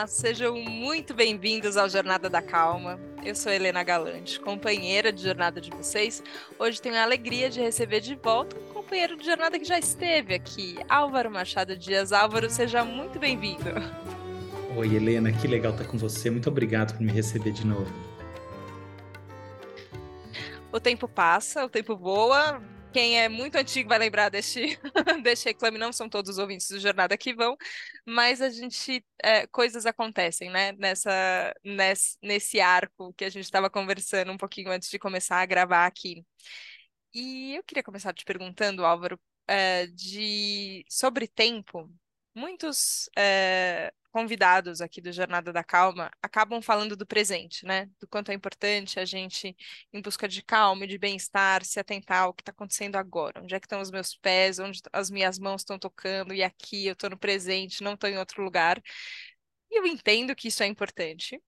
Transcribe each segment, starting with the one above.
Olá, sejam muito bem-vindos ao Jornada da Calma. Eu sou Helena Galante, companheira de jornada de vocês. Hoje tenho a alegria de receber de volta um companheiro de jornada que já esteve aqui, Álvaro Machado Dias. Álvaro, seja muito bem-vindo. Oi, Helena, que legal estar com você. Muito obrigado por me receber de novo. O tempo passa, o tempo voa, quem é muito antigo vai lembrar deste, deste reclame, não são todos os ouvintes do Jornada que vão, mas a gente, é, coisas acontecem, né, nessa, nesse, nesse arco que a gente estava conversando um pouquinho antes de começar a gravar aqui. E eu queria começar te perguntando, Álvaro, é, de, sobre tempo. Muitos é, convidados aqui do Jornada da Calma acabam falando do presente, né? Do quanto é importante a gente, em busca de calma e de bem-estar, se atentar ao que está acontecendo agora. Onde é que estão os meus pés, onde as minhas mãos estão tocando, e aqui eu estou no presente, não estou em outro lugar. E eu entendo que isso é importante,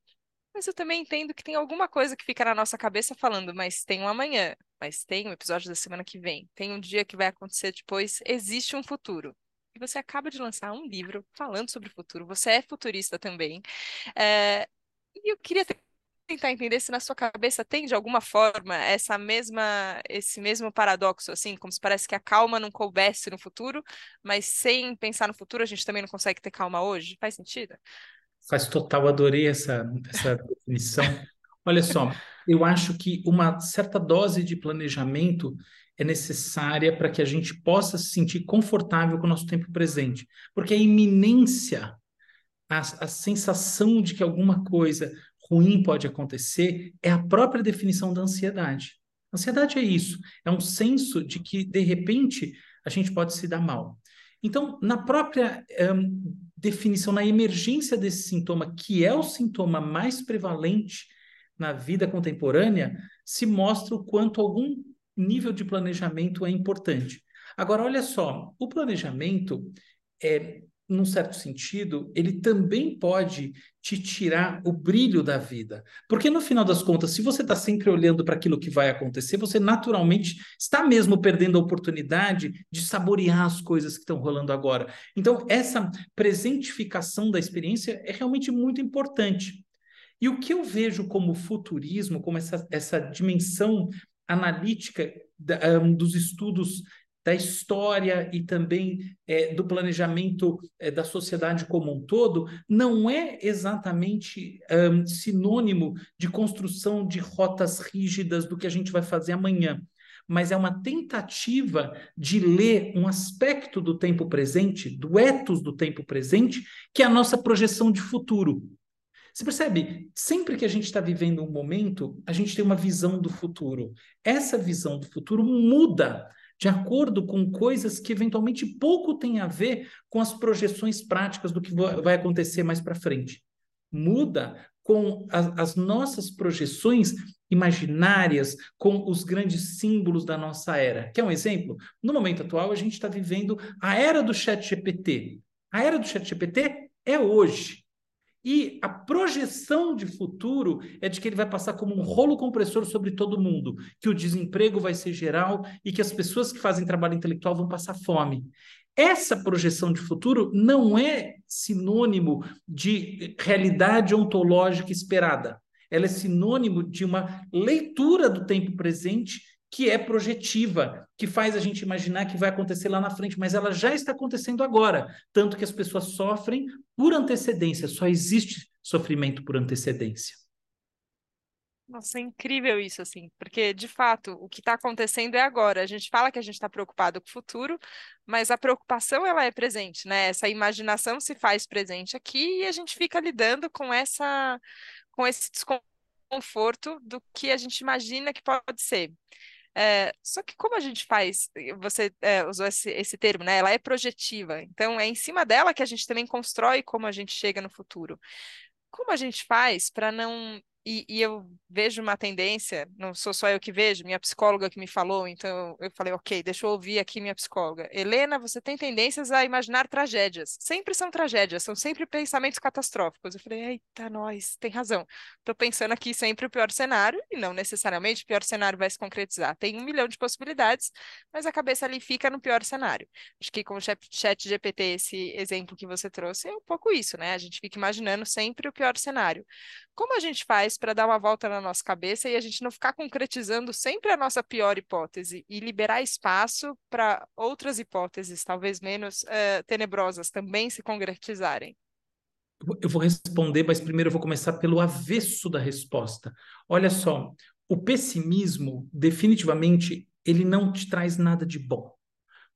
mas eu também entendo que tem alguma coisa que fica na nossa cabeça falando, mas tem um amanhã, mas tem um episódio da semana que vem, tem um dia que vai acontecer depois, existe um futuro você acaba de lançar um livro falando sobre o futuro, você é futurista também. É, e eu queria tentar entender se na sua cabeça tem de alguma forma essa mesma esse mesmo paradoxo assim, como se parece que a calma não coubesse no futuro, mas sem pensar no futuro a gente também não consegue ter calma hoje. Faz sentido? Faz total, adorei essa essa definição. Olha só, eu acho que uma certa dose de planejamento é necessária para que a gente possa se sentir confortável com o nosso tempo presente. Porque a iminência, a, a sensação de que alguma coisa ruim pode acontecer, é a própria definição da ansiedade. Ansiedade é isso, é um senso de que, de repente, a gente pode se dar mal. Então, na própria um, definição, na emergência desse sintoma, que é o sintoma mais prevalente na vida contemporânea, se mostra o quanto algum nível de planejamento é importante. Agora, olha só, o planejamento, é, num certo sentido, ele também pode te tirar o brilho da vida. Porque, no final das contas, se você está sempre olhando para aquilo que vai acontecer, você naturalmente está mesmo perdendo a oportunidade de saborear as coisas que estão rolando agora. Então, essa presentificação da experiência é realmente muito importante. E o que eu vejo como futurismo, como essa, essa dimensão analítica da, um, dos estudos da história e também é, do planejamento é, da sociedade como um todo, não é exatamente um, sinônimo de construção de rotas rígidas do que a gente vai fazer amanhã, mas é uma tentativa de ler um aspecto do tempo presente, do ethos do tempo presente, que é a nossa projeção de futuro. Você percebe? Sempre que a gente está vivendo um momento, a gente tem uma visão do futuro. Essa visão do futuro muda de acordo com coisas que eventualmente pouco têm a ver com as projeções práticas do que vai acontecer mais para frente. Muda com as, as nossas projeções imaginárias, com os grandes símbolos da nossa era. Quer um exemplo? No momento atual, a gente está vivendo a era do chat GPT. A era do chat GPT é hoje. E a projeção de futuro é de que ele vai passar como um rolo compressor sobre todo mundo, que o desemprego vai ser geral e que as pessoas que fazem trabalho intelectual vão passar fome. Essa projeção de futuro não é sinônimo de realidade ontológica esperada. Ela é sinônimo de uma leitura do tempo presente que é projetiva, que faz a gente imaginar que vai acontecer lá na frente, mas ela já está acontecendo agora, tanto que as pessoas sofrem por antecedência, só existe sofrimento por antecedência. Nossa, é incrível isso, assim, porque de fato o que está acontecendo é agora. A gente fala que a gente está preocupado com o futuro, mas a preocupação ela é presente, né? Essa imaginação se faz presente aqui e a gente fica lidando com essa, com esse desconforto do que a gente imagina que pode ser. É, só que como a gente faz, você é, usou esse, esse termo, né? Ela é projetiva, então é em cima dela que a gente também constrói como a gente chega no futuro. Como a gente faz para não e, e, eu vejo uma tendência, não sou só eu que vejo, minha psicóloga que me falou, então eu falei, ok, deixa eu ouvir aqui minha psicóloga. Helena, você tem tendências a imaginar tragédias. Sempre são tragédias, são sempre pensamentos catastróficos. Eu falei, eita, nós, tem razão. Estou pensando aqui sempre o pior cenário, e não necessariamente o pior cenário vai se concretizar. Tem um milhão de possibilidades, mas a cabeça ali fica no pior cenário. Acho que com o chat GPT, esse exemplo que você trouxe, é um pouco isso, né? A gente fica imaginando sempre o pior cenário. Como a gente faz para dar uma volta na nossa cabeça e a gente não ficar concretizando sempre a nossa pior hipótese e liberar espaço para outras hipóteses, talvez menos uh, tenebrosas, também se concretizarem? Eu vou responder, mas primeiro eu vou começar pelo avesso da resposta. Olha só, o pessimismo, definitivamente, ele não te traz nada de bom.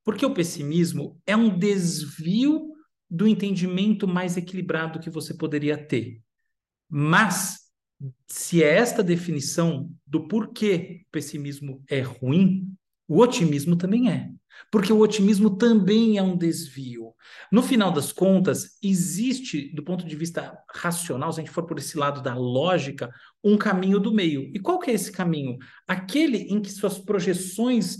Porque o pessimismo é um desvio do entendimento mais equilibrado que você poderia ter. Mas, se é esta definição do porquê o pessimismo é ruim, o otimismo também é. Porque o otimismo também é um desvio. No final das contas, existe, do ponto de vista racional, se a gente for por esse lado da lógica, um caminho do meio. E qual que é esse caminho? Aquele em que suas projeções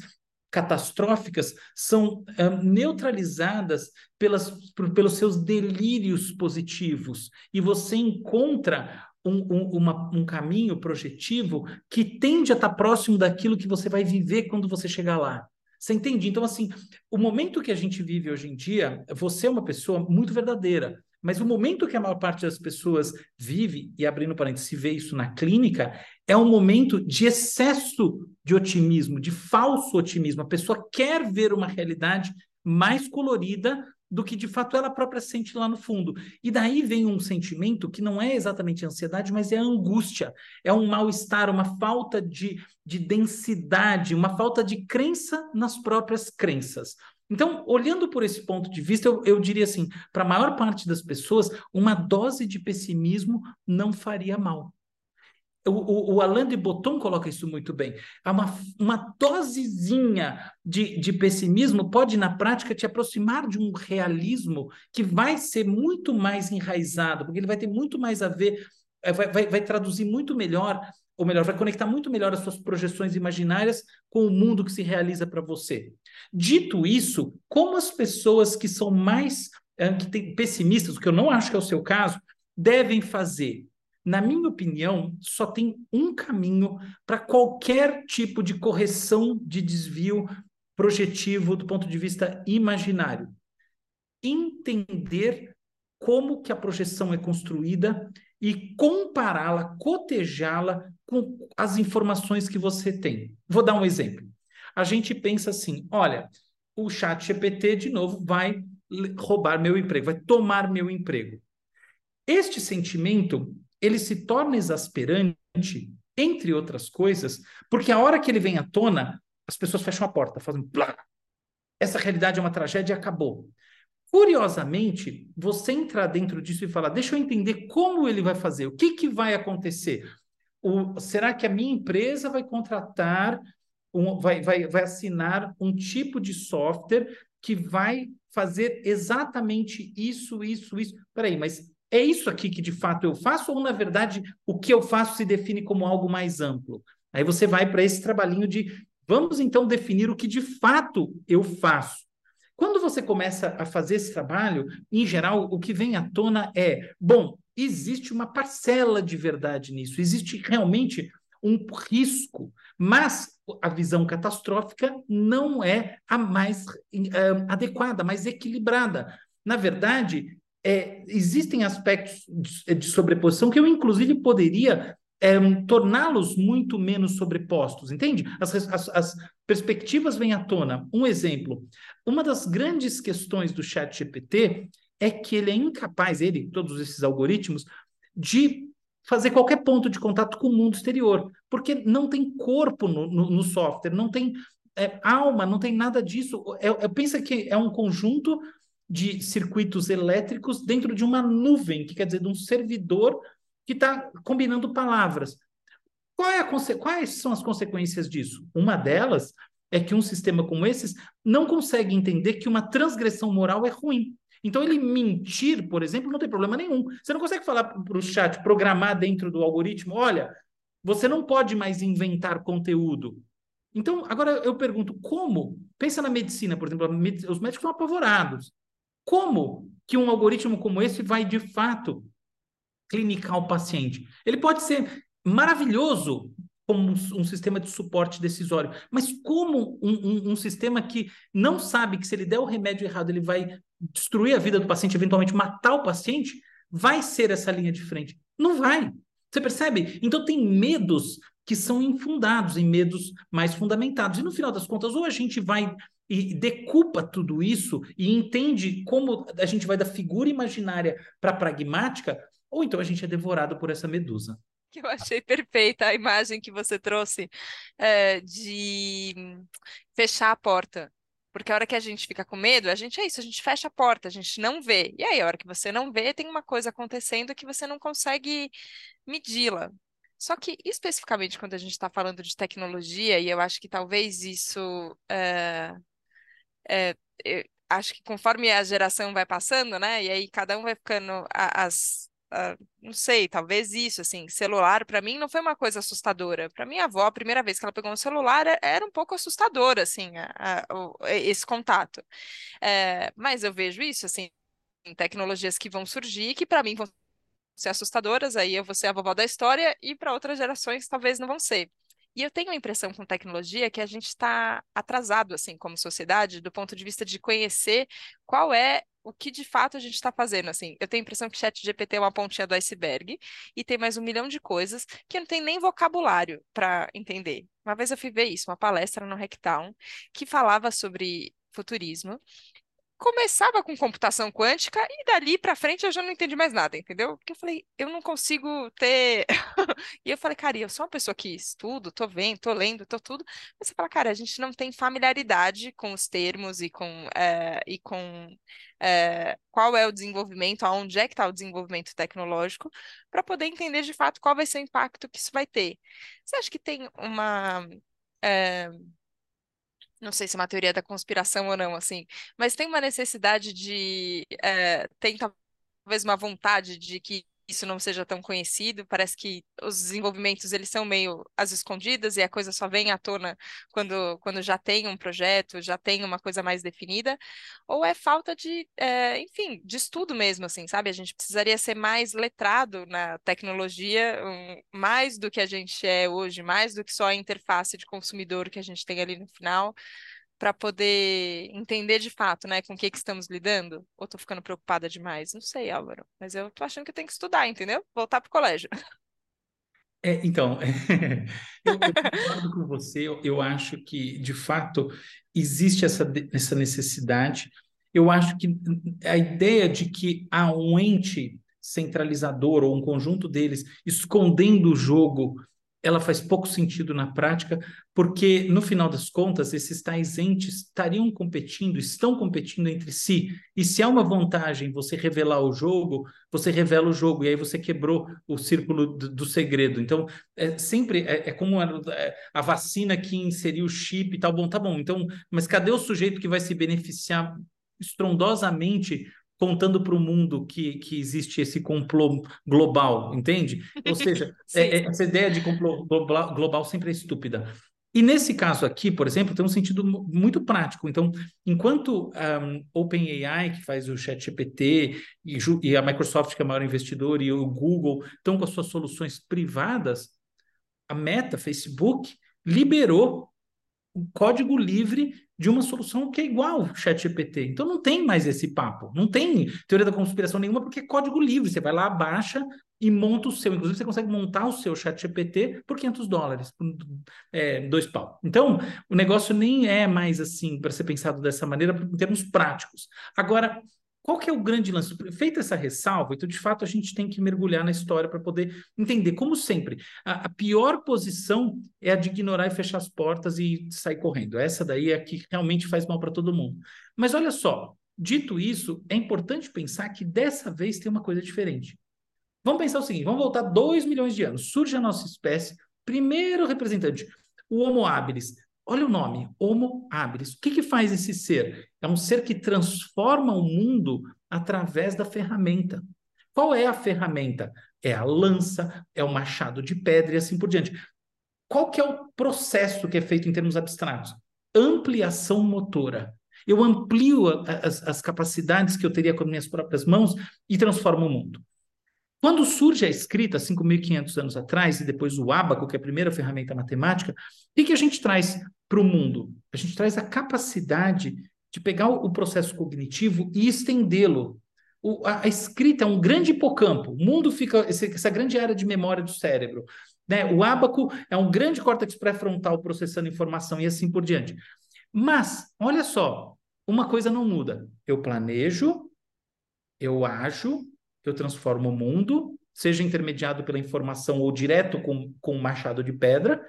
catastróficas são uh, neutralizadas pelas, pelos seus delírios positivos e você encontra um, um, uma, um caminho projetivo que tende a estar próximo daquilo que você vai viver quando você chegar lá. Você entende? Então, assim, o momento que a gente vive hoje em dia, você é uma pessoa muito verdadeira. Mas o momento que a maior parte das pessoas vive, e abrindo parênteses, se vê isso na clínica, é um momento de excesso de otimismo, de falso otimismo. A pessoa quer ver uma realidade mais colorida do que de fato ela própria sente lá no fundo. E daí vem um sentimento que não é exatamente ansiedade, mas é angústia, é um mal-estar, uma falta de, de densidade, uma falta de crença nas próprias crenças. Então, olhando por esse ponto de vista, eu, eu diria assim: para a maior parte das pessoas, uma dose de pessimismo não faria mal. O, o, o Alain de Botton coloca isso muito bem. Uma, uma dosezinha de, de pessimismo pode, na prática, te aproximar de um realismo que vai ser muito mais enraizado, porque ele vai ter muito mais a ver, eh, vai, vai, vai traduzir muito melhor ou melhor, vai conectar muito melhor as suas projeções imaginárias com o mundo que se realiza para você. Dito isso, como as pessoas que são mais é, que têm pessimistas, o que eu não acho que é o seu caso, devem fazer? Na minha opinião, só tem um caminho para qualquer tipo de correção de desvio projetivo do ponto de vista imaginário. Entender como que a projeção é construída e compará-la, cotejá-la com as informações que você tem. Vou dar um exemplo. A gente pensa assim: olha, o chat GPT, de novo, vai roubar meu emprego, vai tomar meu emprego. Este sentimento, ele se torna exasperante, entre outras coisas, porque a hora que ele vem à tona, as pessoas fecham a porta, fazem plá. Essa realidade é uma tragédia e acabou. Curiosamente, você entrar dentro disso e falar, deixa eu entender como ele vai fazer, o que, que vai acontecer. O, será que a minha empresa vai contratar, um, vai, vai, vai assinar um tipo de software que vai fazer exatamente isso, isso, isso? Peraí, mas é isso aqui que de fato eu faço, ou na verdade o que eu faço se define como algo mais amplo? Aí você vai para esse trabalhinho de vamos então definir o que de fato eu faço. Quando você começa a fazer esse trabalho, em geral, o que vem à tona é: bom, existe uma parcela de verdade nisso, existe realmente um risco, mas a visão catastrófica não é a mais uh, adequada, mais equilibrada. Na verdade, é, existem aspectos de, de sobreposição que eu, inclusive, poderia é, torná-los muito menos sobrepostos, entende? As, as, as, perspectivas vêm à tona. Um exemplo: uma das grandes questões do Chat GPT é que ele é incapaz, ele, todos esses algoritmos, de fazer qualquer ponto de contato com o mundo exterior, porque não tem corpo no, no, no software, não tem é, alma, não tem nada disso. É, é, pensa que é um conjunto de circuitos elétricos dentro de uma nuvem, que quer dizer, de um servidor que está combinando palavras. É quais são as consequências disso? Uma delas é que um sistema como esses não consegue entender que uma transgressão moral é ruim. Então, ele mentir, por exemplo, não tem problema nenhum. Você não consegue falar para o chat, programar dentro do algoritmo, olha, você não pode mais inventar conteúdo. Então, agora eu pergunto, como? Pensa na medicina, por exemplo, os médicos estão apavorados. Como que um algoritmo como esse vai, de fato, clinicar o paciente? Ele pode ser maravilhoso como um, um, sistema de suporte decisório. Mas como um, um, um, sistema que não sabe que se ele der o remédio errado, ele vai destruir a vida do paciente, eventualmente matar o paciente, vai ser essa linha de frente? Não vai. Você percebe? Então tem medos que são infundados, em medos mais fundamentados. E no final das contas, ou a gente vai e decupa tudo isso e entende como a gente vai da figura imaginária para a pragmática, ou então a gente é devorado por essa medusa que eu achei perfeita a imagem que você trouxe é, de fechar a porta. Porque a hora que a gente fica com medo, a gente é isso, a gente fecha a porta, a gente não vê. E aí, a hora que você não vê, tem uma coisa acontecendo que você não consegue medi-la. Só que, especificamente, quando a gente está falando de tecnologia, e eu acho que talvez isso. É, é, acho que conforme a geração vai passando, né? E aí cada um vai ficando. As, Uh, não sei, talvez isso, assim, celular para mim não foi uma coisa assustadora. Para minha avó, a primeira vez que ela pegou um celular era um pouco assustador, assim, a, a, esse contato. É, mas eu vejo isso, assim, tecnologias que vão surgir, que para mim vão ser assustadoras, aí eu vou ser a vovó da história, e para outras gerações talvez não vão ser. E eu tenho a impressão com tecnologia que a gente está atrasado, assim, como sociedade, do ponto de vista de conhecer qual é o que de fato a gente está fazendo, assim. Eu tenho a impressão que chat GPT é uma pontinha do iceberg e tem mais um milhão de coisas que não tem nem vocabulário para entender. Uma vez eu fui ver isso, uma palestra no Hacktown, que falava sobre futurismo começava com computação quântica e dali para frente eu já não entendi mais nada, entendeu? Porque eu falei, eu não consigo ter. e eu falei, cara, eu sou uma pessoa que estudo, tô vendo, tô lendo, tô tudo. Mas você fala, cara, a gente não tem familiaridade com os termos e com, é, e com é, qual é o desenvolvimento, aonde é que está o desenvolvimento tecnológico, para poder entender de fato qual vai ser o impacto que isso vai ter. Você acha que tem uma. É, não sei se é uma teoria da conspiração ou não, assim, mas tem uma necessidade de, é, tem talvez uma vontade de que isso não seja tão conhecido, parece que os desenvolvimentos eles são meio às escondidas e a coisa só vem à tona quando, quando já tem um projeto, já tem uma coisa mais definida, ou é falta de, é, enfim, de estudo mesmo, assim, sabe? A gente precisaria ser mais letrado na tecnologia, um, mais do que a gente é hoje, mais do que só a interface de consumidor que a gente tem ali no final para poder entender de fato, né, com o que, que estamos lidando? Ou estou ficando preocupada demais? Não sei, Álvaro, mas eu tô achando que eu tenho que estudar, entendeu? Voltar para o colégio. É, então, eu, eu, concordo com você, eu, eu, acho que, de fato, existe essa, essa necessidade. Eu acho que a ideia de que há um ente centralizador ou um conjunto deles escondendo o jogo ela faz pouco sentido na prática, porque, no final das contas, esses tais entes estariam competindo, estão competindo entre si. E se há uma vantagem você revelar o jogo, você revela o jogo, e aí você quebrou o círculo do, do segredo. Então, é, sempre é, é como a, é, a, vacina que inseriu o chip e tal. Bom, tá bom, então, mas cadê o sujeito que vai se beneficiar estrondosamente contando para o mundo que, que existe esse complô global, entende? Ou seja, é, é, essa ideia de complô global, global sempre é estúpida. E nesse caso aqui, por exemplo, tem um sentido muito prático. Então, enquanto um, OpenAI, que faz o ChatGPT, e, e a Microsoft, que é o maior investidor, e o Google estão com as suas soluções privadas, a Meta, Facebook, liberou o código livre de uma solução que é igual ao ChatGPT. Então não tem mais esse papo, não tem teoria da conspiração nenhuma, porque é código livre. Você vai lá, baixa e monta o seu. Inclusive, você consegue montar o seu ChatGPT por 500 dólares, por é, dois pau. Então, o negócio nem é mais assim para ser pensado dessa maneira em termos práticos. Agora, qual que é o grande lance? Feita essa ressalva, então, de fato, a gente tem que mergulhar na história para poder entender. Como sempre, a, a, pior posição é a de ignorar e fechar as portas e sair correndo. Essa daí é a que realmente faz mal para todo mundo. Mas olha só, dito isso, é importante pensar que dessa vez tem uma coisa diferente. Vamos pensar o seguinte, vamos voltar dois milhões de anos. Surge a nossa espécie, primeiro representante, o Homo habilis. Olha o nome, Homo habilis. O que, que faz esse ser? É um ser que transforma o mundo através da ferramenta. Qual é a ferramenta? É a lança, é o machado de pedra e assim por diante. Qual que é o processo que é feito em termos abstratos? Ampliação motora. Eu amplio as, as capacidades que eu teria com as minhas próprias mãos e transformo o mundo. Quando surge a escrita, 5.500 anos atrás, e depois o ábaco, que é a primeira ferramenta matemática, o que, que a gente traz para o mundo? A gente traz a capacidade de pegar o processo cognitivo e estendê-lo. A, a, escrita é um grande hipocampo. O mundo fica essa grande área de memória do cérebro. Né? O ábaco é um grande córtex pré-frontal processando informação e assim por diante. Mas, olha só, uma coisa não muda. Eu planejo, eu ajo, eu transformo o mundo, seja intermediado pela informação ou direto com, com o machado de pedra,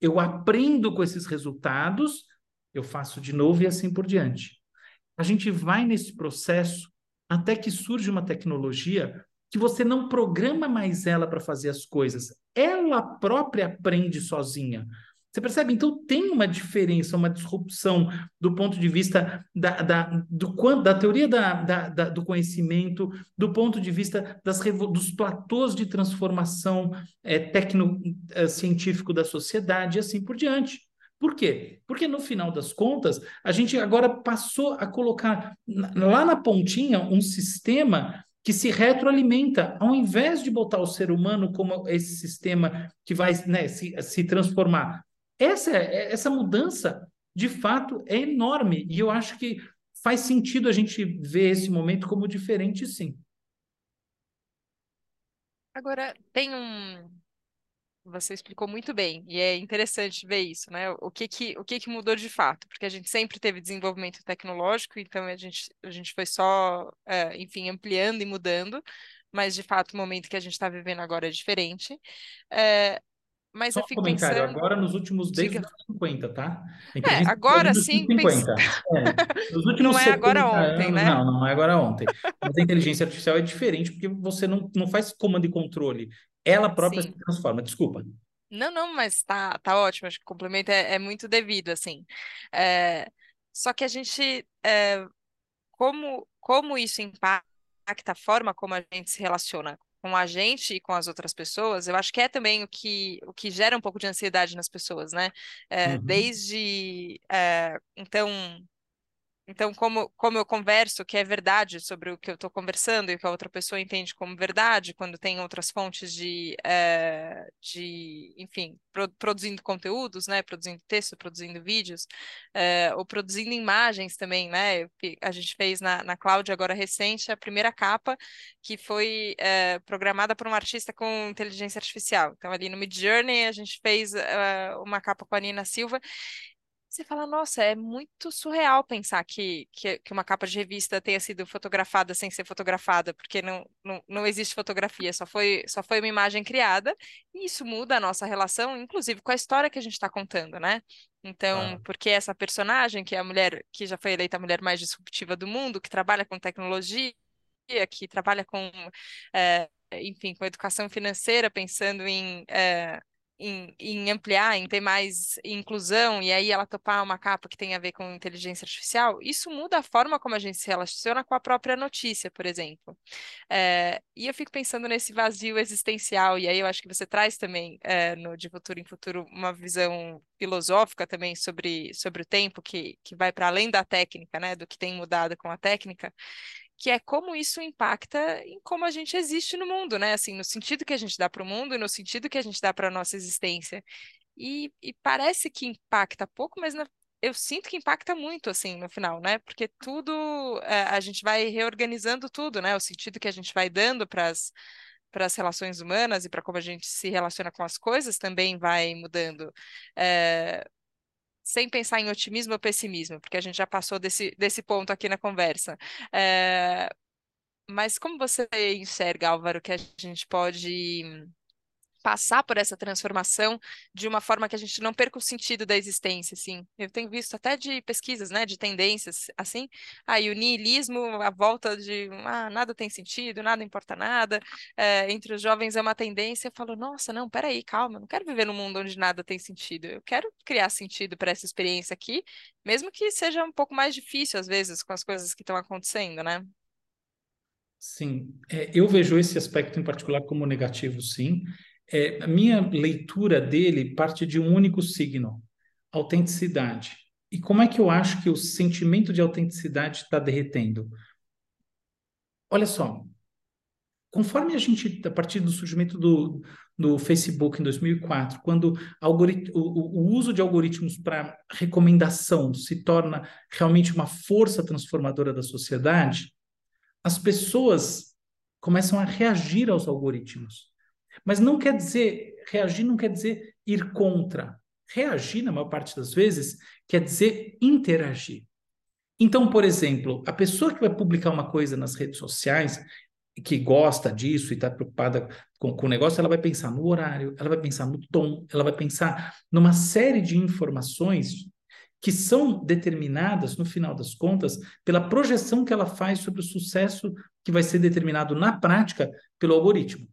eu aprendo com esses resultados, eu faço de novo e assim por diante. A gente vai nesse processo até que surge uma tecnologia que você não programa mais ela para fazer as coisas, ela própria aprende sozinha. Você percebe? Então tem uma diferença, uma disrupção do ponto de vista da, da, do, da teoria da, da, da, do conhecimento, do ponto de vista das, dos platôs de transformação é, tecno-científico da sociedade e assim por diante. Por quê? Porque no final das contas, a gente agora passou a colocar lá na pontinha um sistema que se retroalimenta, ao invés de botar o ser humano como esse sistema que vai né, se, se transformar. Essa, essa mudança, de fato, é enorme, e eu acho que faz sentido a gente ver esse momento como diferente, sim. Agora, tem um, você explicou muito bem, e é interessante ver isso, né? O que que, o que que mudou de fato? Porque a gente sempre teve desenvolvimento tecnológico, então a gente, a gente foi só, é, enfim, ampliando e mudando, mas de fato o momento que a gente está vivendo agora é diferente. É, mas Só eu fico um comentário, pensando... agora nos últimos desde os 50, tá? É, agora sim, 50. É, nos últimos não é agora ontem, anos, né? Não, não é agora ontem. Mas a inteligência artificial é diferente porque você não, não faz comando e controle. Ela própria sim. se transforma. Desculpa. Não, não, mas tá, tá ótimo. Acho que o complemento é, é muito devido, assim. É, só que a gente, é, como, como isso impacta a forma como a gente se relaciona com a gente e com as outras pessoas, eu acho que é também o que, o que gera um pouco de ansiedade nas pessoas, né? É, uhum. Desde, é, então, então, como, como eu converso que é verdade sobre o que eu estou conversando e que a outra pessoa entende como verdade, quando tem outras fontes de, é, de enfim, pro, produzindo conteúdos, né, produzindo texto, produzindo vídeos, é, ou produzindo imagens também, né, a gente fez na, na Cloud agora recente a primeira capa que foi é, programada por um artista com inteligência artificial. Então, ali no Midjourney, a gente fez uma capa com a Nina Silva você fala, nossa, é muito surreal pensar que, que, que, uma capa de revista tenha sido fotografada sem ser fotografada, porque não, não, não existe fotografia, só foi, só foi uma imagem criada, e isso muda a nossa relação, inclusive com a história que a gente está contando, né? Então, ah. porque essa personagem, que é a mulher que já foi eleita a mulher mais disruptiva do mundo, que trabalha com tecnologia, que trabalha com, é, enfim, com educação financeira, pensando em é, em, em, ampliar, em ter mais inclusão, e aí ela topar uma capa que tem a ver com inteligência artificial, isso muda a forma como a gente se relaciona com a própria notícia, por exemplo. É, e eu fico pensando nesse vazio existencial, e aí eu acho que você traz também é, no De Futuro em Futuro uma visão filosófica também sobre, sobre o tempo, que, que vai para além da técnica, né, do que tem mudado com a técnica, que é como isso impacta em como a gente existe no mundo, né? Assim, no sentido que a gente dá para o mundo no sentido que a gente dá para a nossa existência. E, e, parece que impacta pouco, mas na, eu sinto que impacta muito, assim, no final, né? Porque tudo, é, a gente vai reorganizando tudo, né? O sentido que a gente vai dando para as para as relações humanas e para como a gente se relaciona com as coisas também vai mudando. É, sem pensar em otimismo ou pessimismo, porque a gente já passou desse, desse ponto aqui na conversa. É, mas como você enxerga, Álvaro, que a gente pode passar por essa transformação de uma forma que a gente não perca o sentido da existência, assim. Eu tenho visto até de pesquisas, né, de tendências, assim, aí o niilismo, a volta de, ah, nada tem sentido, nada importa nada, é, entre os jovens é uma tendência, eu falo, nossa, não, peraí, calma, eu não quero viver num mundo onde nada tem sentido, eu quero criar sentido para essa experiência aqui, mesmo que seja um pouco mais difícil, às vezes, com as coisas que estão acontecendo, né? Sim, é, eu vejo esse aspecto em particular como negativo, sim. É, a minha leitura dele parte de um único signo, autenticidade. E como é que eu acho que o sentimento de autenticidade está derretendo? Olha só, conforme a gente, a partir do surgimento do, do Facebook em 2004, quando o, o, uso de algoritmos para recomendação se torna realmente uma força transformadora da sociedade, as pessoas começam a reagir aos algoritmos. Mas não quer dizer, reagir não quer dizer ir contra. Reagir, na maior parte das vezes, quer dizer interagir. Então, por exemplo, a pessoa que vai publicar uma coisa nas redes sociais, que gosta disso e está preocupada com, com o negócio, ela vai pensar no horário, ela vai pensar no tom, ela vai pensar numa série de informações que são determinadas, no final das contas, pela projeção que ela faz sobre o sucesso que vai ser determinado na prática pelo algoritmo.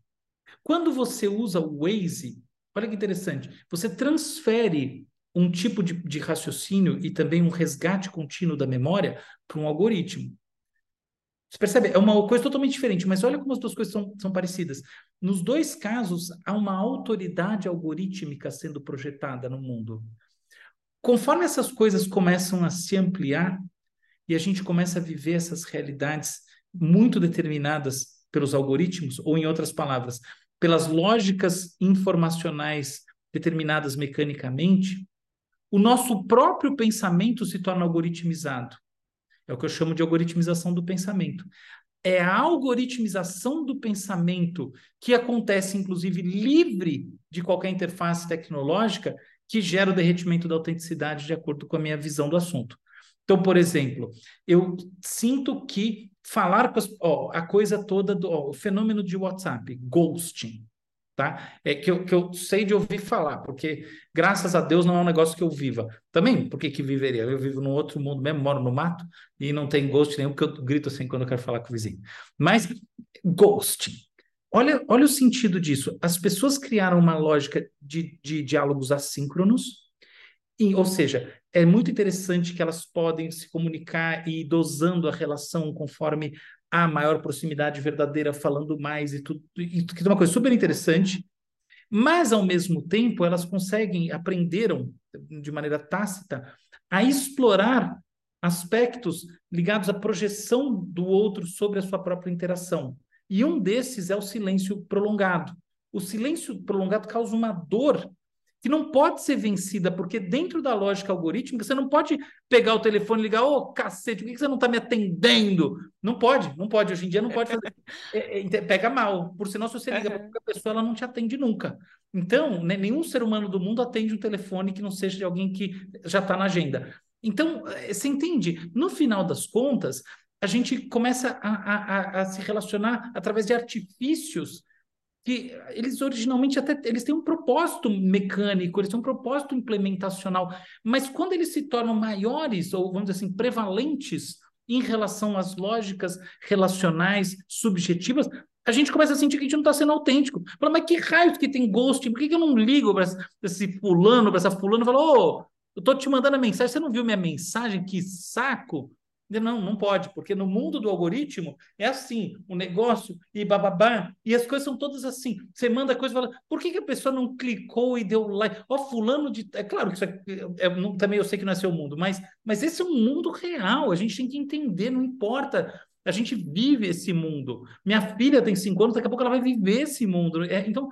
Quando você usa o Waze, olha que interessante, você transfere um tipo de, de raciocínio e também um resgate contínuo da memória para um algoritmo. Você percebe? É uma coisa totalmente diferente, mas olha como as duas coisas são, são parecidas. Nos dois casos, há uma autoridade algorítmica sendo projetada no mundo. Conforme essas coisas começam a se ampliar e a gente começa a viver essas realidades muito determinadas pelos algoritmos, ou em outras palavras, pelas lógicas informacionais determinadas mecanicamente, o nosso próprio pensamento se torna algoritmizado. É o que eu chamo de algoritmização do pensamento. É a algoritmização do pensamento que acontece, inclusive, livre de qualquer interface tecnológica, que gera o derretimento da autenticidade de acordo com a minha visão do assunto. Então, por exemplo, eu sinto que falar com as, ó, a coisa toda do ó, o fenômeno de WhatsApp, ghosting, tá? É que eu, que eu sei de ouvir falar, porque graças a Deus não é um negócio que eu viva. Também, por que que viveria? Eu vivo num outro mundo mesmo, moro no mato e não tem ghost nenhum, porque eu grito assim quando eu quero falar com o vizinho. Mas ghosting. Olha, olha o sentido disso. As pessoas criaram uma lógica de, de diálogos assíncronos, e, ou seja, é muito interessante que elas podem se comunicar e ir dosando a relação conforme a maior proximidade verdadeira, falando mais e tudo, e que é uma coisa super interessante. Mas, ao mesmo tempo, elas conseguem, aprenderam de maneira tácita, a explorar aspectos ligados à projeção do outro sobre a sua própria interação. E um desses é o silêncio prolongado. O silêncio prolongado causa uma dor que não pode ser vencida, porque dentro da lógica algorítmica, você não pode pegar o telefone e ligar, ô oh, cacete, por que você não está me atendendo? Não pode, não pode, hoje em dia não pode fazer. É, é, pega mal, por sinal, se você liga para a pessoa, ela não te atende nunca. Então, né, nenhum ser humano do mundo atende um telefone que não seja de alguém que já está na agenda. Então, é, você entende? No final das contas, a gente começa a, a, a, se relacionar através de artifícios que eles originalmente até eles têm um propósito mecânico, eles têm um propósito implementacional, mas quando eles se tornam maiores ou vamos dizer assim prevalentes em relação às lógicas relacionais subjetivas, a gente começa a sentir que a gente não está sendo autêntico. Fala, mas que raios que tem ghost? Por que, que eu não ligo para esse fulano, para essa fulano? Fala, ô, eu estou te mandando a mensagem, você não viu minha mensagem? Que saco! Não, não pode, porque no mundo do algoritmo é assim, o negócio e bababá, e as coisas são todas assim. Você manda coisa e fala, por que, que a pessoa não clicou e deu like? Ó, oh, fulano de. É claro que isso é, é, também eu sei que não é seu mundo, mas, mas esse é um mundo real, a gente tem que entender, não importa. A gente vive esse mundo. Minha filha tem cinco anos, daqui a pouco ela vai viver esse mundo. É, então,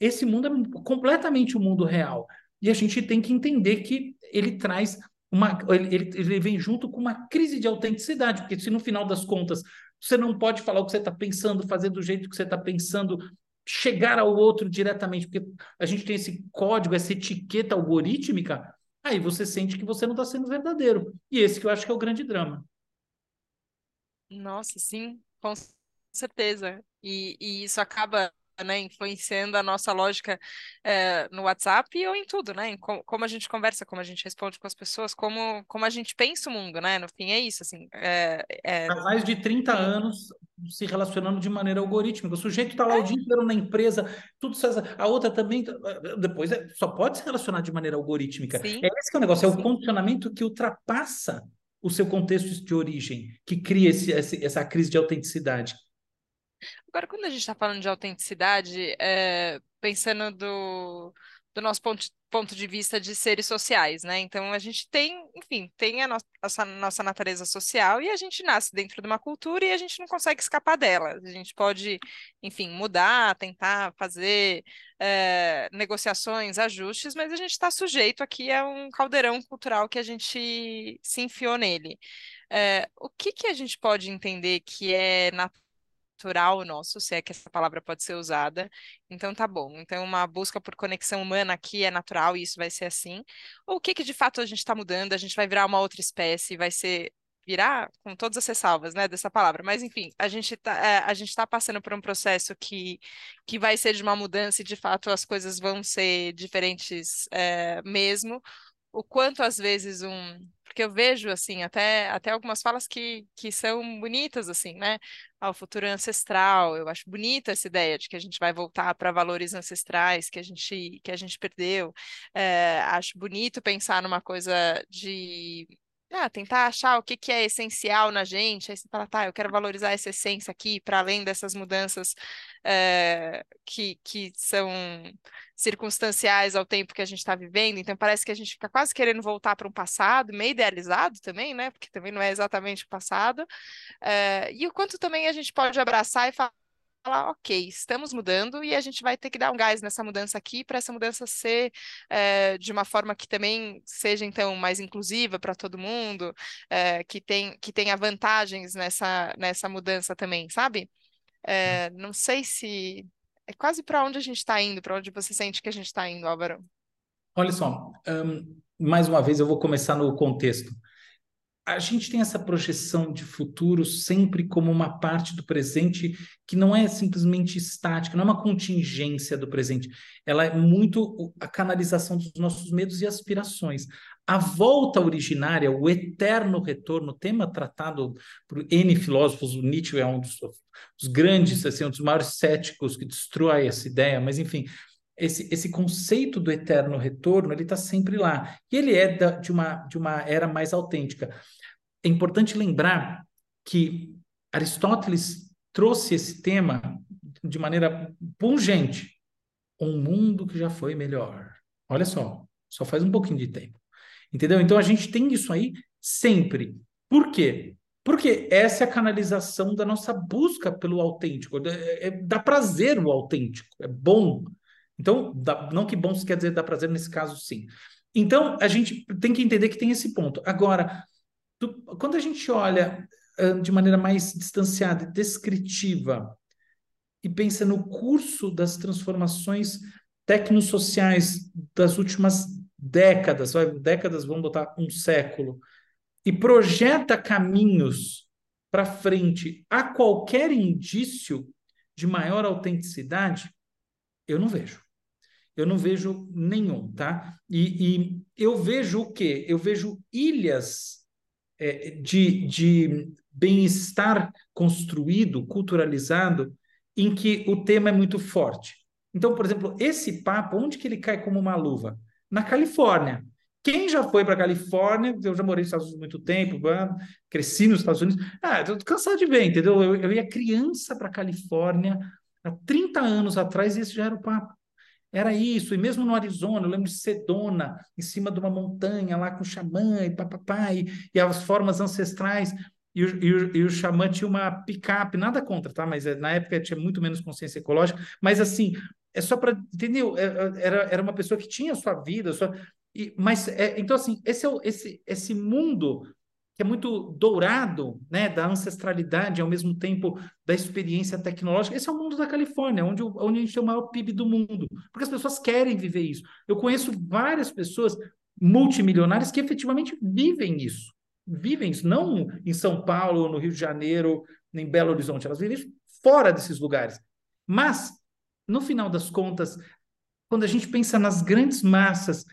esse mundo é completamente o mundo real. E a gente tem que entender que ele traz uma, ele, ele vem junto com uma crise de autenticidade, porque se no final das contas você não pode falar o que você está pensando, fazer do jeito que você está pensando, chegar ao outro diretamente, porque a gente tem esse código, essa etiqueta algorítmica, aí você sente que você não está sendo verdadeiro. E esse que eu acho que é o grande drama. Nossa, sim, com certeza. E, e isso acaba né, influenciando a nossa lógica é, no WhatsApp ou em tudo, né? Em com, como a gente conversa, como a gente responde com as pessoas, como, como a gente pensa o mundo, né? No fim é isso, assim. É, é... Há mais de 30 anos se relacionando de maneira algorítmica. O sujeito está lá o é. dia inteiro na empresa, tudo a outra também, depois é, só pode se relacionar de maneira algorítmica. Sim. É esse que é o negócio, é o condicionamento que ultrapassa o seu contexto de origem, que cria esse, essa crise de autenticidade. Agora, quando a gente está falando de autenticidade, é, pensando do, do nosso ponto, ponto de vista de seres sociais, né? Então, a gente tem, enfim, tem a, no, a nossa natureza social e a gente nasce dentro de uma cultura e a gente não consegue escapar dela. A gente pode, enfim, mudar, tentar fazer é, negociações, ajustes, mas a gente está sujeito aqui a um caldeirão cultural que a gente se enfiou nele. É, o que que a gente pode entender que é natural? Natural nosso, se é que essa palavra pode ser usada. Então tá bom. Então uma busca por conexão humana aqui é natural e isso vai ser assim. Ou o que que de fato a gente está mudando? A gente vai virar uma outra espécie, vai ser virar com todas as ressalvas, né, dessa palavra. Mas enfim, a gente está é, a gente tá passando por um processo que que vai ser de uma mudança e de fato as coisas vão ser diferentes é, mesmo. O quanto às vezes um porque eu vejo assim até até algumas falas que, que são bonitas assim, né? Ao futuro ancestral, eu acho bonita essa ideia de que a gente vai voltar para valores ancestrais que a gente que a gente perdeu. É, acho bonito pensar numa coisa de ah, tentar achar o que, que é essencial na gente, aí você fala, tá, eu quero valorizar essa essência aqui, para além dessas mudanças é, que, que são circunstanciais ao tempo que a gente está vivendo, então parece que a gente fica quase querendo voltar para um passado, meio idealizado também, né? Porque também não é exatamente o passado, é, e o quanto também a gente pode abraçar e falar falar, ok, estamos mudando e a gente vai ter que dar um gás nessa mudança aqui para essa mudança ser é, de uma forma que também seja então mais inclusiva para todo mundo, é, que, tem, que tenha vantagens nessa, nessa mudança também, sabe? É, não sei se é quase para onde a gente está indo, para onde você sente que a gente está indo, Álvaro. Olha só, um, mais uma vez eu vou começar no contexto a gente tem essa projeção de futuro sempre como uma parte do presente que não é simplesmente estática, não é uma contingência do presente. Ela é muito a canalização dos nossos medos e aspirações. A volta originária, o eterno retorno, tema tratado por N filósofos, Nietzsche é um dos, dos grandes, assim, um dos maiores céticos que destrói essa ideia, mas enfim, esse, esse conceito do eterno retorno ele está sempre lá e ele é da, de uma de uma era mais autêntica é importante lembrar que Aristóteles trouxe esse tema de maneira pungente. Um mundo que já foi melhor. Olha só, só faz um pouquinho de tempo. Entendeu? Então a gente tem isso aí sempre. Por quê? Porque essa é a canalização da nossa busca pelo autêntico. É, é, dá prazer o autêntico, é bom. Então, dá, não que bom quer dizer dá prazer nesse caso, sim. Então, a gente tem que entender que tem esse ponto. Agora, do, quando a gente olha uh, de maneira mais distanciada e descritiva e pensa no curso das transformações tecnosociais das últimas décadas, vai, décadas, vamos botar um século, e projeta caminhos para frente a qualquer indício de maior autenticidade, eu não vejo. Eu não vejo nenhum, tá? E, e eu vejo o quê? Eu vejo ilhas é, de, de bem-estar construído, culturalizado, em que o tema é muito forte. Então, por exemplo, esse papo, onde que ele cai como uma luva? Na Califórnia. Quem já foi para a Califórnia, eu já morei nos Estados Unidos há muito tempo, cresci nos Estados Unidos. Ah, estou cansado de ver, entendeu? Eu, eu ia criança para a Califórnia há 30 anos atrás e esse já era o papo. Era isso, e mesmo no Arizona, eu lembro de Sedona, em cima de uma montanha, lá com o xamã e papapá, e, e as formas ancestrais, e o, e, o, e o xamã tinha uma picape, nada contra, tá? Mas eh, na época tinha muito menos consciência ecológica, mas assim, é só para, entendeu? É, é, era, era uma pessoa que tinha a sua vida, a sua, e, mas, é, então assim, esse, é o, esse, esse mundo que é muito dourado, né, da ancestralidade, ao mesmo tempo da experiência tecnológica. Esse é o mundo da Califórnia, onde, onde a gente tem o maior PIB do mundo, porque as pessoas querem viver isso. Eu conheço várias pessoas multimilionárias que efetivamente vivem isso, vivem isso, não em São Paulo, no Rio de Janeiro, nem Belo Horizonte, elas vivem isso fora desses lugares. Mas, no final das contas, quando a gente pensa nas grandes massas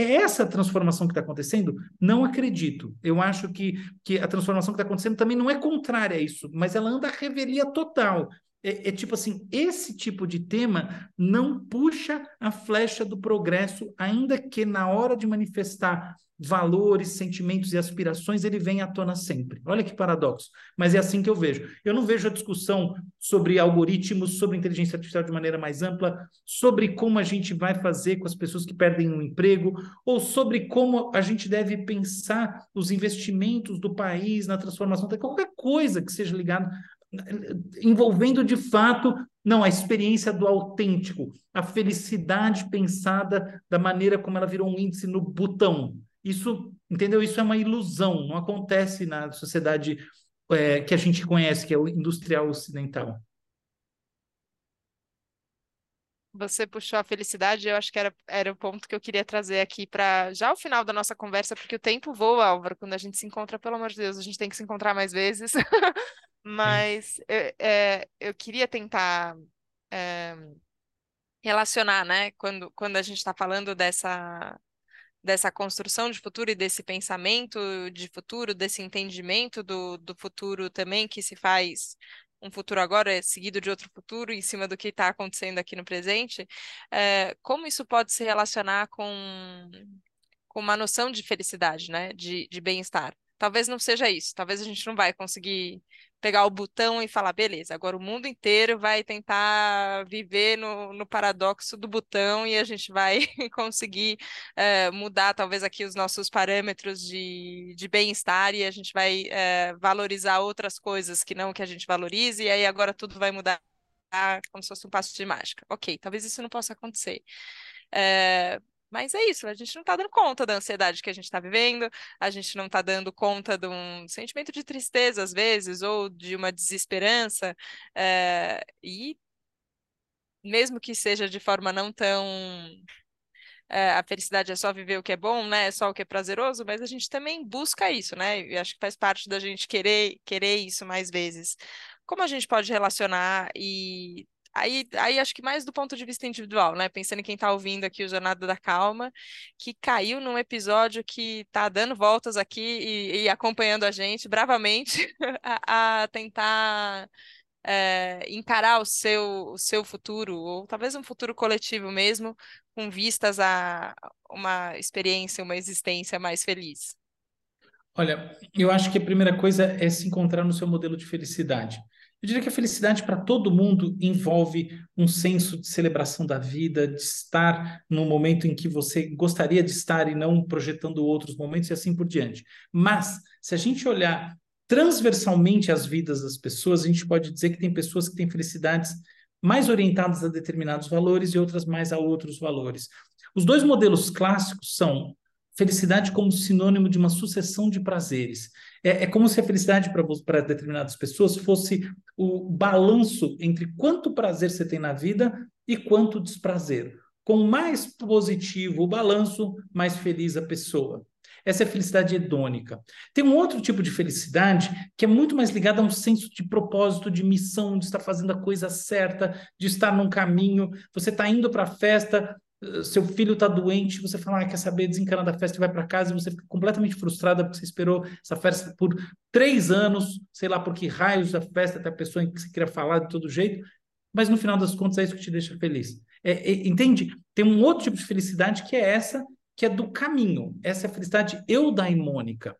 é essa transformação que está acontecendo? Não acredito. Eu acho que, que a transformação que está acontecendo também não é contrária a isso, mas ela anda à revelia total. É, é, tipo assim, esse tipo de tema não puxa a flecha do progresso, ainda que na hora de manifestar valores, sentimentos e aspirações, ele vem à tona sempre. Olha que paradoxo. Mas é assim que eu vejo. Eu não vejo a discussão sobre algoritmos, sobre inteligência artificial de maneira mais ampla, sobre como a gente vai fazer com as pessoas que perdem um emprego, ou sobre como a gente deve pensar os investimentos do país na transformação, qualquer coisa que seja ligada envolvendo de fato não a experiência do autêntico, a felicidade pensada da maneira como ela virou um índice no botão. Isso, entendeu? Isso é uma ilusão, não acontece na sociedade é, que a gente conhece, que é o industrial ocidental. Você puxou a felicidade, eu acho que era, era o ponto que eu queria trazer aqui para já o final da nossa conversa, porque o tempo voa, Álvaro, quando a gente se encontra, pelo amor de Deus, a gente tem que se encontrar mais vezes. Mas eu, é, eu queria tentar é, relacionar, né, quando, quando a gente está falando dessa, dessa construção de futuro e desse pensamento de futuro, desse entendimento do, do futuro também que se faz um futuro agora é seguido de outro futuro em cima do que está acontecendo aqui no presente, é, como isso pode se relacionar com, com uma noção de felicidade, né, de, de bem-estar? Talvez não seja isso, talvez a gente não vai conseguir pegar o botão e falar, beleza, agora o mundo inteiro vai tentar viver no, no paradoxo do botão e a gente vai conseguir uh, mudar talvez aqui os nossos parâmetros de, de bem-estar e a gente vai uh, valorizar outras coisas que não que a gente valorize, e aí agora tudo vai mudar como se fosse um passo de mágica. Ok, talvez isso não possa acontecer. Uh, mas é isso, a gente não está dando conta da ansiedade que a gente está vivendo, a gente não está dando conta de um sentimento de tristeza, às vezes, ou de uma desesperança, é, e mesmo que seja de forma não tão. É, a felicidade é só viver o que é bom, né? É só o que é prazeroso, mas a gente também busca isso, né? E acho que faz parte da gente querer, querer isso mais vezes. Como a gente pode relacionar e Aí, aí acho que mais do ponto de vista individual, né? Pensando em quem está ouvindo aqui o Jornada da Calma, que caiu num episódio que está dando voltas aqui e, e, acompanhando a gente bravamente a, a tentar é, encarar o seu, o seu futuro, ou talvez um futuro coletivo mesmo, com vistas a uma experiência, uma existência mais feliz. Olha, eu acho que a primeira coisa é se encontrar no seu modelo de felicidade. Eu diria que a felicidade para todo mundo envolve um senso de celebração da vida, de estar no momento em que você gostaria de estar e não projetando outros momentos e assim por diante. Mas, se a gente olhar transversalmente as vidas das pessoas, a gente pode dizer que tem pessoas que têm felicidades mais orientadas a determinados valores e outras mais a outros valores. Os dois modelos clássicos são felicidade como sinônimo de uma sucessão de prazeres. É, é como se a felicidade para determinadas pessoas fosse o balanço entre quanto prazer você tem na vida e quanto desprazer. Com mais positivo o balanço, mais feliz a pessoa. Essa é a felicidade hedônica. Tem um outro tipo de felicidade que é muito mais ligado a um senso de propósito, de missão, de estar fazendo a coisa certa, de estar num caminho. Você está indo para a festa, seu filho está doente, você fala, ah, quer saber, desencana da festa e vai para casa, e você fica completamente frustrada porque você esperou essa festa por três anos, sei lá por que raios da festa, até a pessoa que você queria falar de todo jeito, mas no final das contas é isso que te deixa feliz. É, é, entende? Tem um outro tipo de felicidade que é essa, que é do caminho. Essa é a felicidade eudaimônica.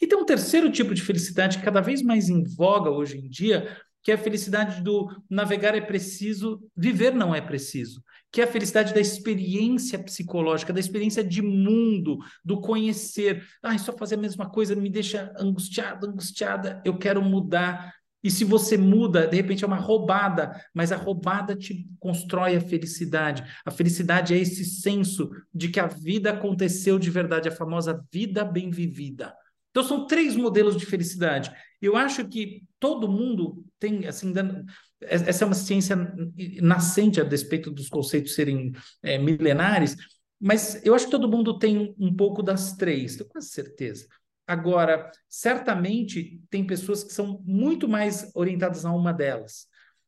E tem um terceiro tipo de felicidade cada vez mais em voga hoje em dia, que a felicidade do navegar é preciso, viver não é preciso que a felicidade da experiência psicológica, da experiência de mundo, do conhecer. Ah, só fazer a mesma coisa me deixa angustiada, angustiada, eu quero mudar. E se você muda, de repente é uma roubada, mas a roubada te constrói a felicidade. A felicidade é esse senso de que a vida aconteceu de verdade, a famosa vida bem vivida. Então são três modelos de felicidade. Eu acho que todo mundo tem, assim, essa é uma ciência nascente a despeito dos conceitos serem é, milenares, mas eu acho que todo mundo tem um pouco das três, tenho quase certeza. Agora, certamente tem pessoas que são muito mais orientadas a uma delas.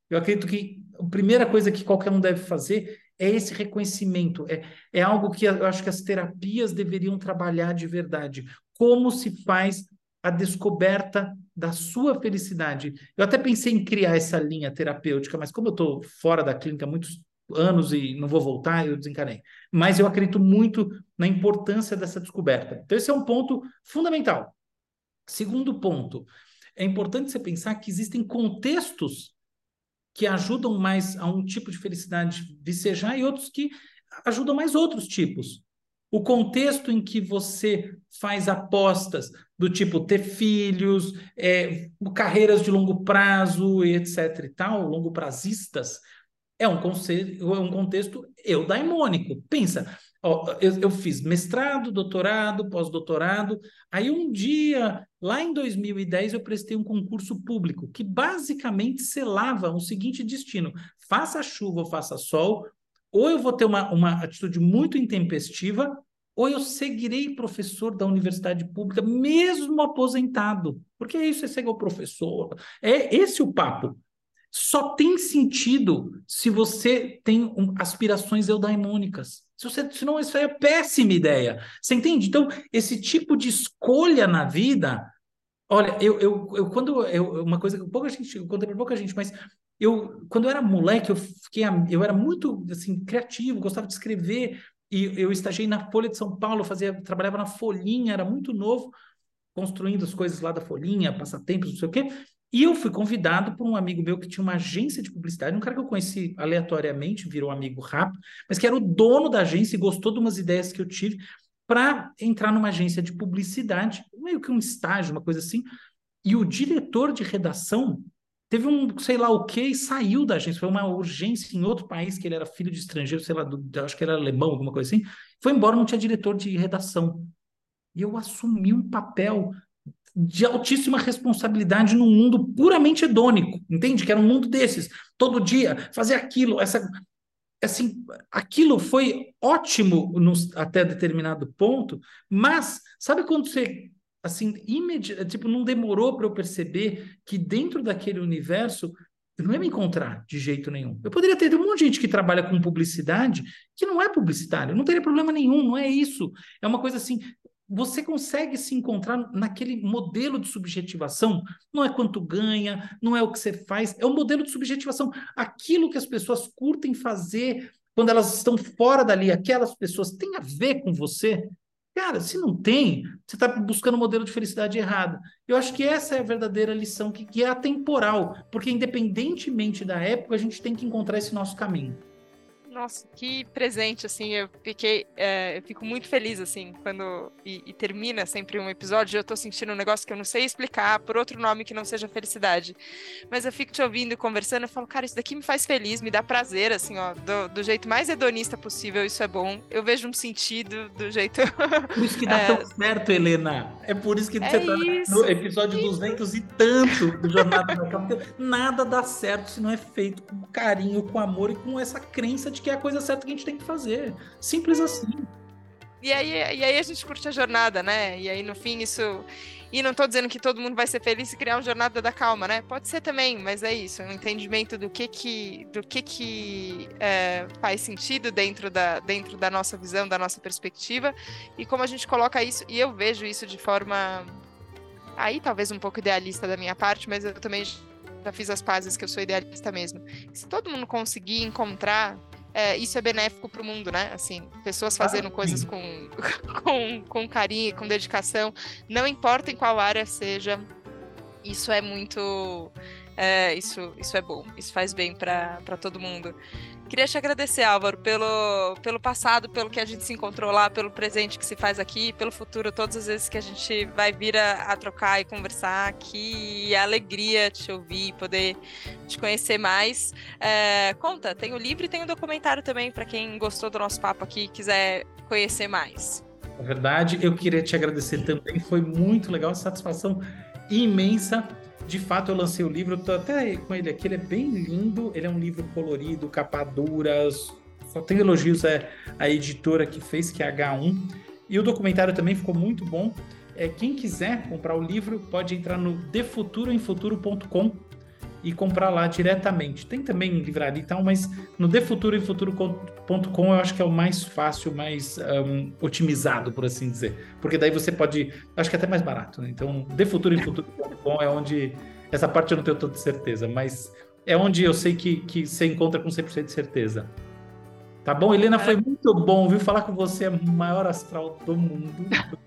Eu acredito que a primeira coisa que qualquer um deve fazer é esse reconhecimento. É, é algo que eu acho que as terapias deveriam trabalhar de verdade. Como se faz a descoberta da sua felicidade. Eu até pensei em criar essa linha terapêutica, mas como eu estou fora da clínica há muitos anos e não vou voltar, eu desencanei. Mas eu acredito muito na importância dessa descoberta. Então, esse é um ponto fundamental. Segundo ponto, é importante você pensar que existem contextos que ajudam mais a um tipo de felicidade vicejar e outros que ajudam mais outros tipos. O contexto em que você faz apostas do tipo ter filhos, é, carreiras de longo prazo, etc. e tal, longo prazistas, é um, conceito, é um contexto eudaimônico. Pensa, ó, eu, eu fiz mestrado, doutorado, pós-doutorado, aí um dia, lá em 2010, eu prestei um concurso público que basicamente selava o seguinte destino: faça chuva ou faça sol, ou eu vou ter uma, uma atitude muito intempestiva, ou eu seguirei professor da universidade pública, mesmo aposentado. Porque é isso, é ser o professor. É esse o papo. Só tem sentido se você tem um, aspirações eudaimônicas. Se você, senão isso é péssima ideia. Você entende? Então, esse tipo de escolha na vida. Olha, eu, eu, eu quando eu, uma coisa que pouca gente, eu contei para pouca gente, mas eu, quando eu era moleque, eu fiquei, eu era muito assim criativo, gostava de escrever e eu estagiei na Folha de São Paulo, fazia, trabalhava na Folhinha, era muito novo, construindo as coisas lá da Folhinha, passatempos, não sei o quê. E eu fui convidado por um amigo meu que tinha uma agência de publicidade, um cara que eu conheci aleatoriamente, virou amigo rápido, mas que era o dono da agência e gostou de umas ideias que eu tive para entrar numa agência de publicidade, meio que um estágio, uma coisa assim. E o diretor de redação teve um sei lá o que e saiu da agência. Foi uma urgência em outro país, que ele era filho de estrangeiro, sei lá, do, acho que era alemão, alguma coisa assim. Foi embora, não tinha diretor de redação. E eu assumi um papel de altíssima responsabilidade num mundo puramente hedônico, entende? Que era um mundo desses. Todo dia, fazer aquilo, essa. Assim, aquilo foi ótimo até determinado ponto, mas sabe quando você assim, imedi tipo, não demorou para eu perceber que dentro daquele universo eu não ia me encontrar de jeito nenhum. Eu poderia ter um monte de gente que trabalha com publicidade que não é publicitário, não teria problema nenhum, não é isso. É uma coisa assim, você consegue se encontrar naquele modelo de subjetivação. Não é quanto ganha, não é o que você faz, é o modelo de subjetivação. Aquilo que as pessoas curtem fazer quando elas estão fora dali, aquelas pessoas têm a ver com você. Cara, se não tem, você está buscando um modelo de felicidade errado. Eu acho que essa é a verdadeira lição, que, que é atemporal, porque independentemente da época, a gente tem que encontrar esse nosso caminho. Nossa, que presente, assim, eu fiquei, é, eu fico muito feliz, assim, quando, e, e, termina sempre um episódio, eu tô sentindo um negócio que eu não sei explicar por outro nome que não seja felicidade, mas eu fico te ouvindo e conversando, eu falo, cara, isso daqui me faz feliz, me dá prazer, assim, ó, do, do jeito mais hedonista possível, isso é bom, eu vejo um sentido do jeito... Por isso que dá é... tão certo, Helena, é por isso que é você tá isso, no episódio isso. 200 e tanto do Jornada da Calma, nada dá certo se não é feito com carinho, com amor e com essa crença de que é a coisa certa que a gente tem que fazer. Simples assim. E aí, e aí a gente curte a jornada, né? E aí no fim isso. E não estou dizendo que todo mundo vai ser feliz e criar uma jornada da calma, né? Pode ser também, mas é isso, um entendimento do que que, do que, que é, faz sentido dentro da, dentro da nossa visão, da nossa perspectiva, e como a gente coloca isso, e eu vejo isso de forma aí talvez um pouco idealista da minha parte, mas eu também já fiz as pazes que eu sou idealista mesmo. Se todo mundo conseguir encontrar é, isso é benéfico para o mundo, né? Assim, pessoas fazendo ah, coisas com, com, com carinho, com dedicação, não importa em qual área seja, isso é muito. É, isso, isso é bom, isso faz bem para todo mundo. Queria te agradecer, Álvaro, pelo, pelo passado, pelo que a gente se encontrou lá, pelo presente que se faz aqui, pelo futuro, todas as vezes que a gente vai vir a, a trocar e conversar aqui. E a alegria te ouvir, poder te conhecer mais. É, conta, tem o livro e tem o documentário também, para quem gostou do nosso papo aqui e quiser conhecer mais. É verdade, eu queria te agradecer também, foi muito legal, satisfação imensa de fato, eu lancei o livro, tô até com ele aqui, ele é bem lindo, ele é um livro colorido, capa dura, só tem elogios a, a editora que fez, que é H1. E o documentário também ficou muito bom. É, quem quiser comprar o livro pode entrar no defuturoemfuturo.com e comprar lá diretamente. Tem também livraria e tal, mas no defuturo e futuro.com eu acho que é o mais fácil, mais um, otimizado, por assim dizer. Porque daí você pode, acho que é até mais barato. Né? Então, defuturo é onde essa parte eu não tenho tanta certeza, mas é onde eu sei que, que você encontra com 100% de certeza. Tá bom, Helena, foi muito bom, viu? Falar com você é o maior astral do mundo.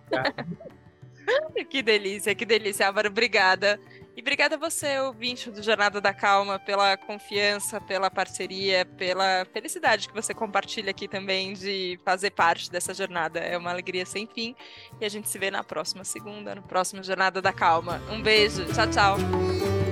que delícia, que delícia, Álvaro. Obrigada. E obrigada a você, ouvinte do Jornada da Calma, pela confiança, pela parceria, pela felicidade que você compartilha aqui também de fazer parte dessa jornada. É uma alegria sem fim. E a gente se vê na próxima segunda, no próximo Jornada da Calma. Um beijo, tchau, tchau.